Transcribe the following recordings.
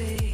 see.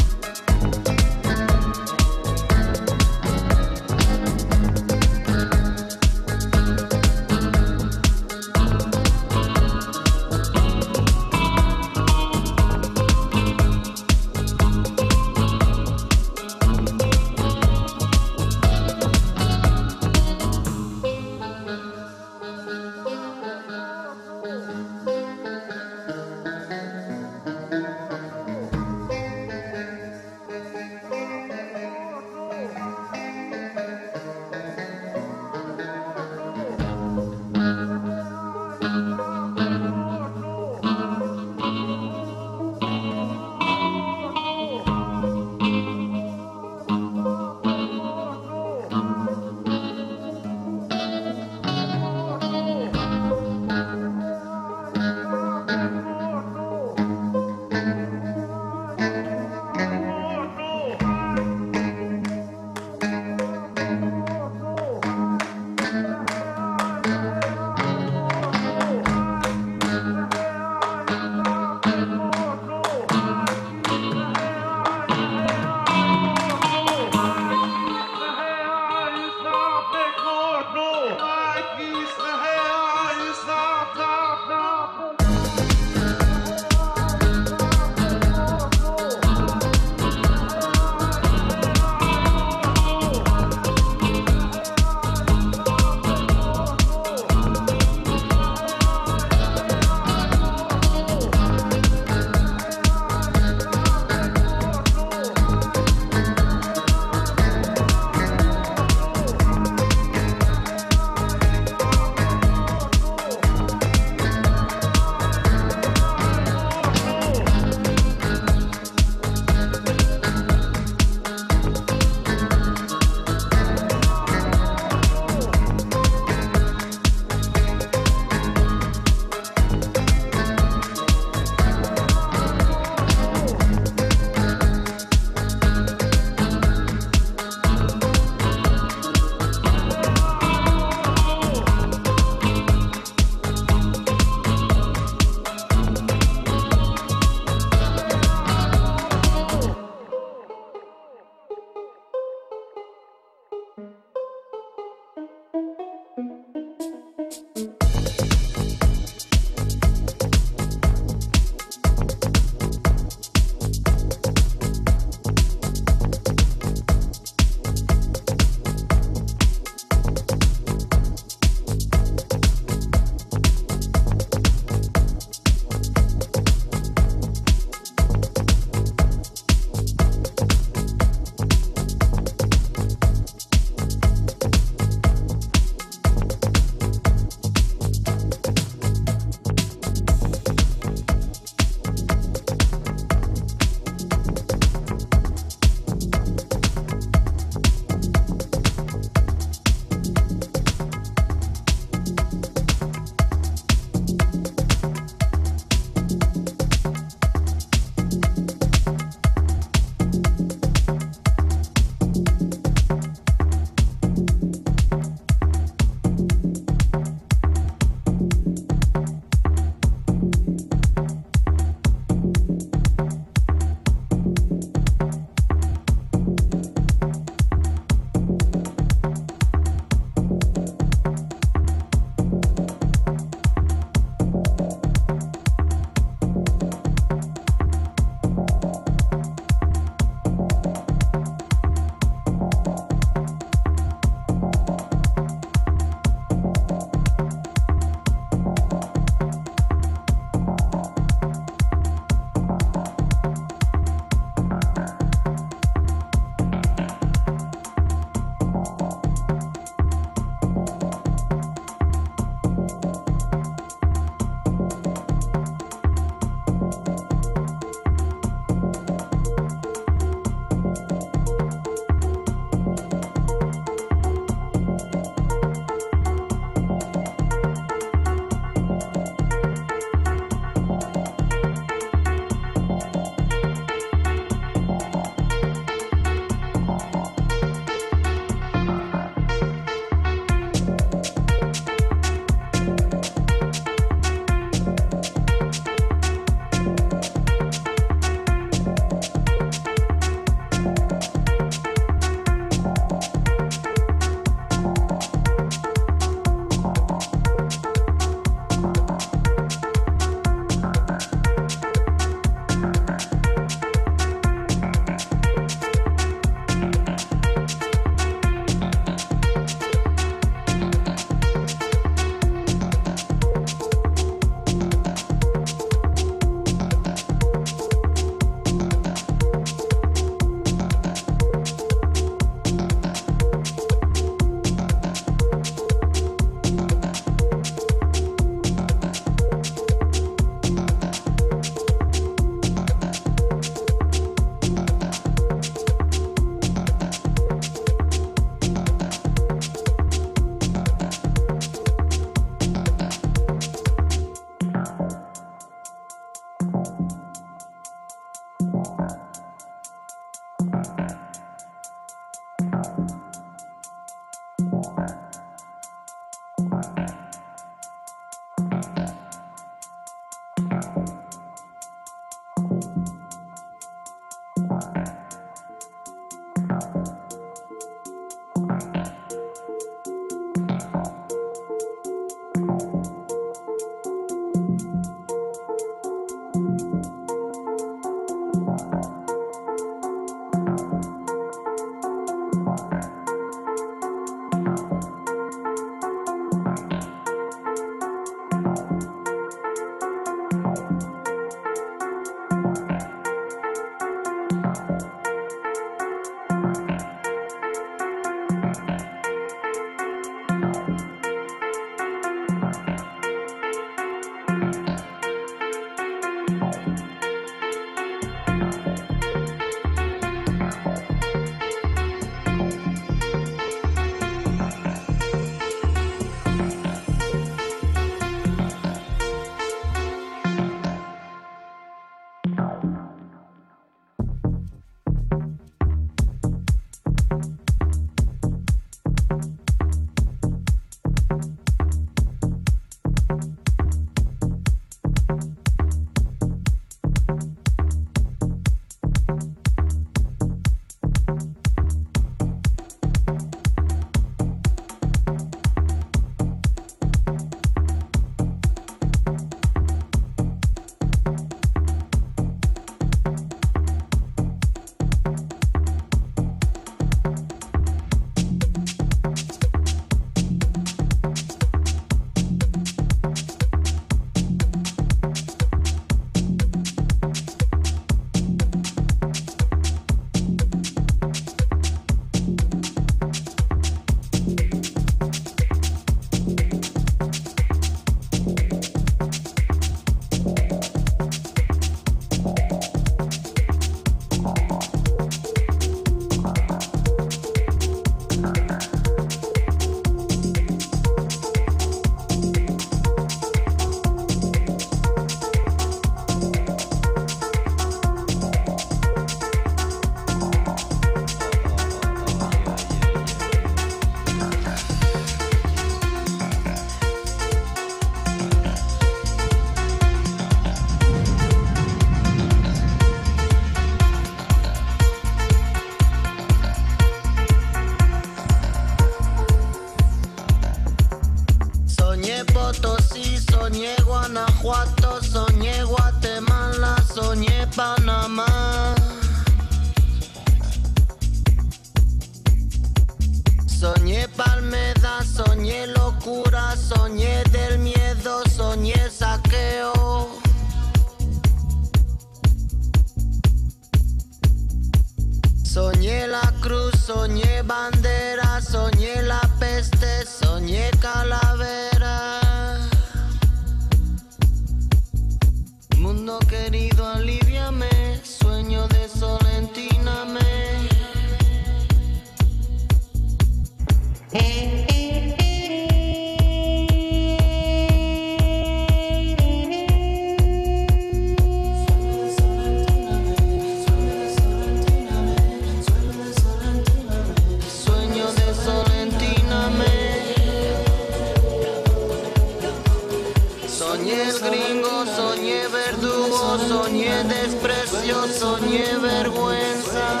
Soñé gringo, soñé verdugo, soñé desprecio, soñé vergüenza.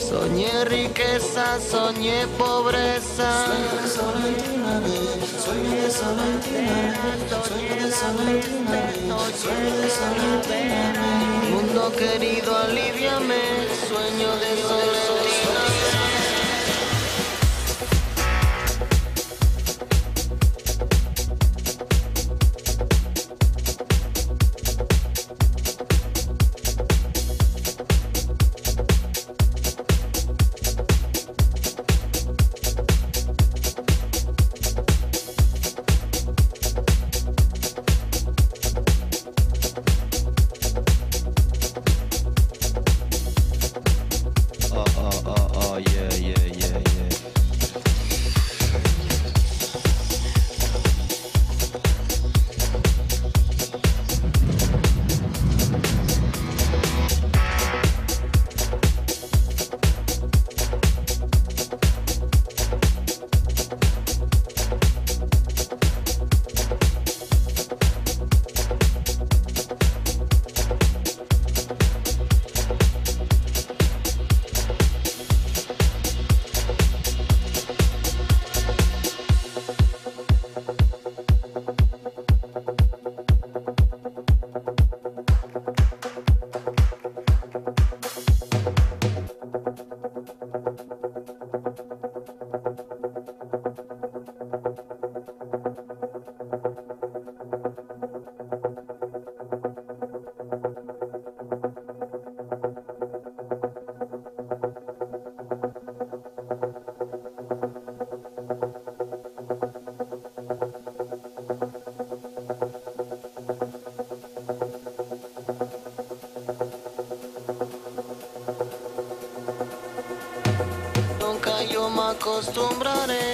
Soñé riqueza, soñé pobreza. Soñé soñé Mundo querido, aliviame, sueño de soledad. acostumbraré.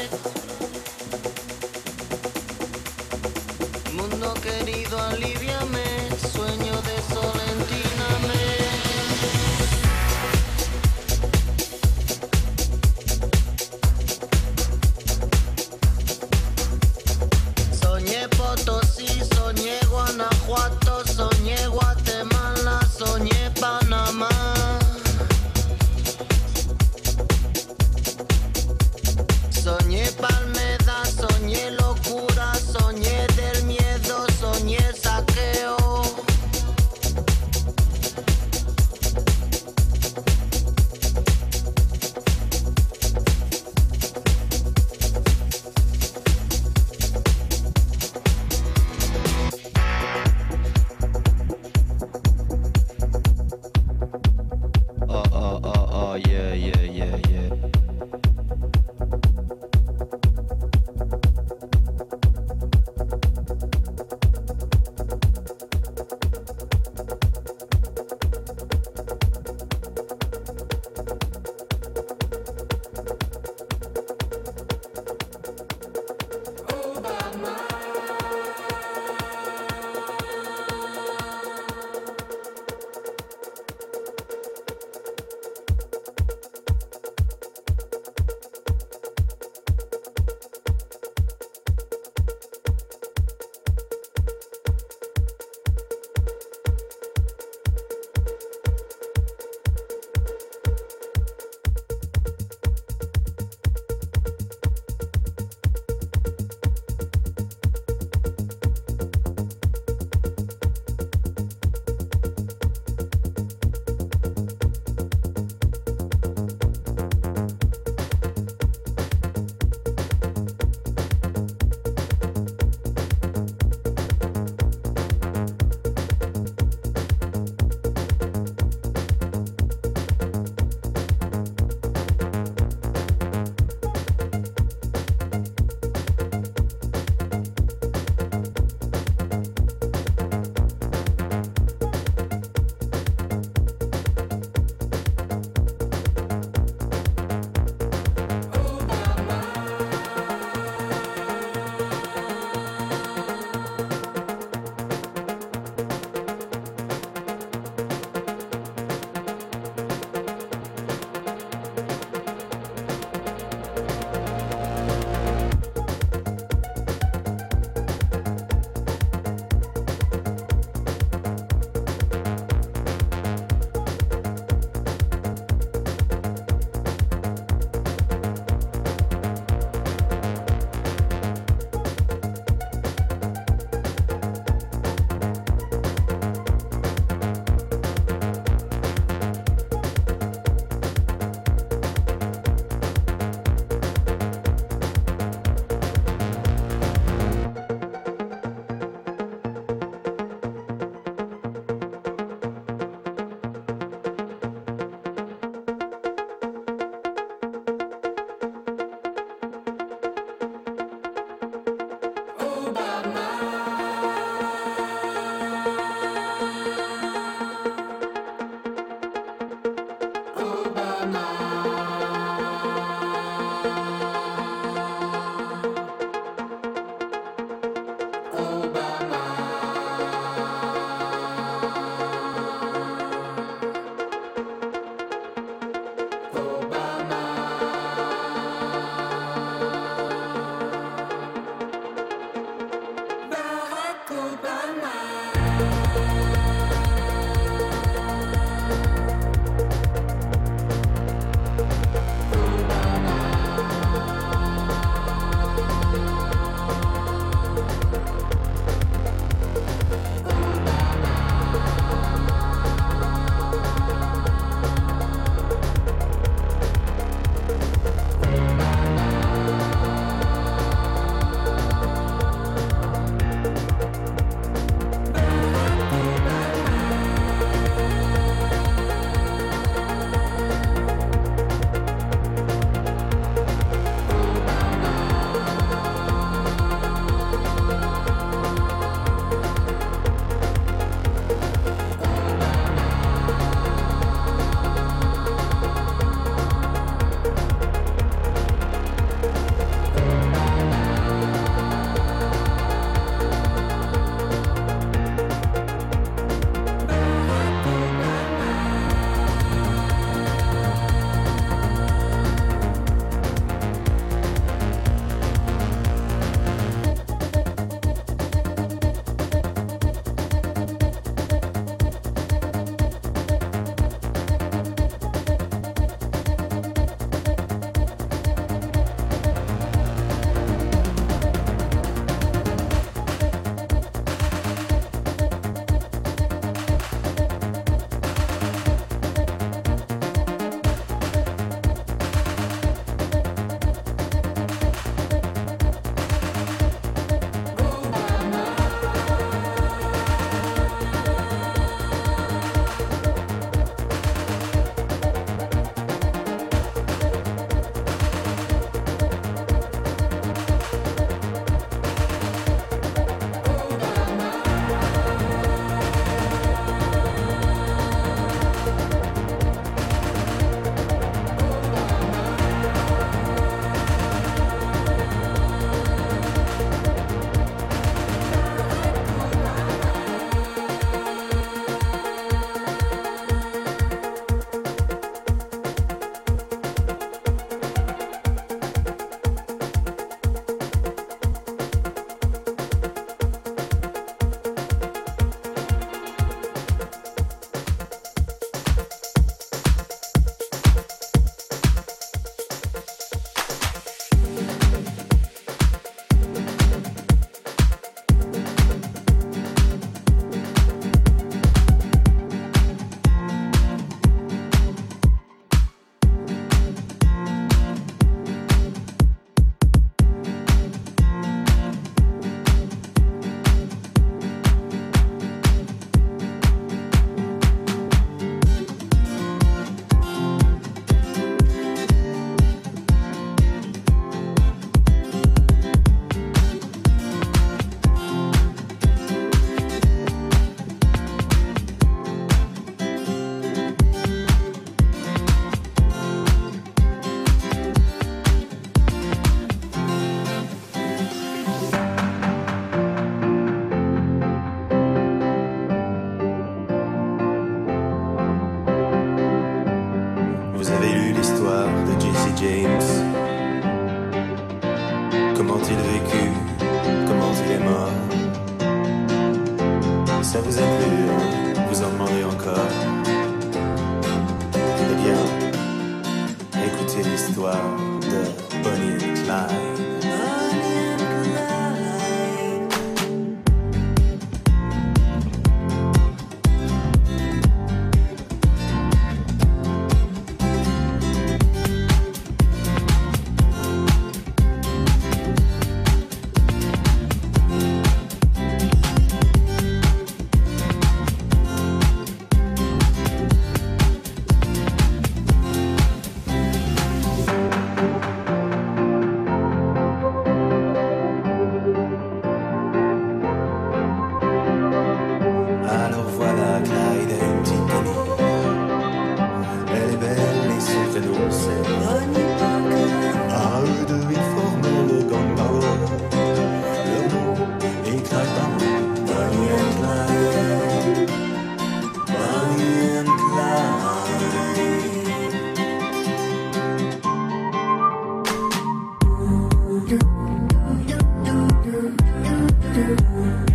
you.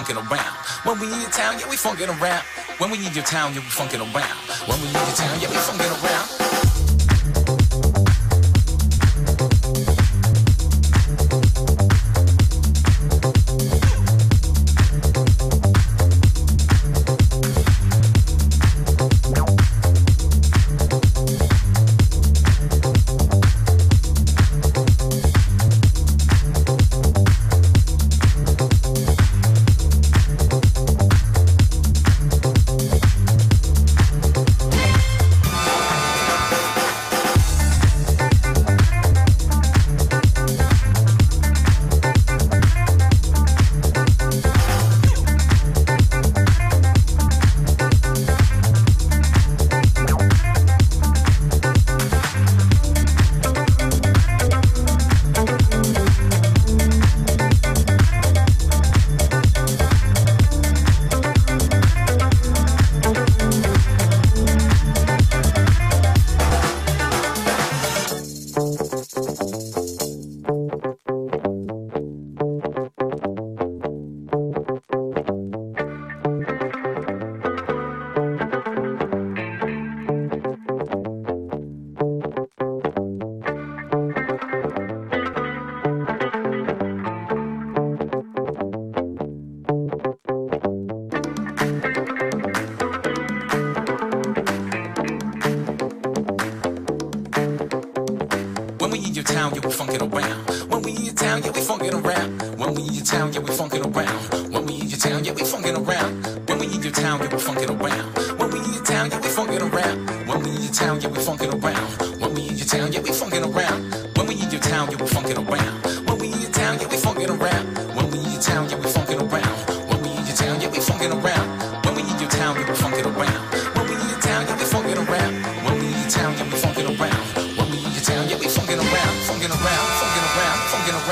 Funkin' around. When we in your town, yeah, we funkin' around. When we in your town, yeah, we funkin' around. When we in your town, yeah, we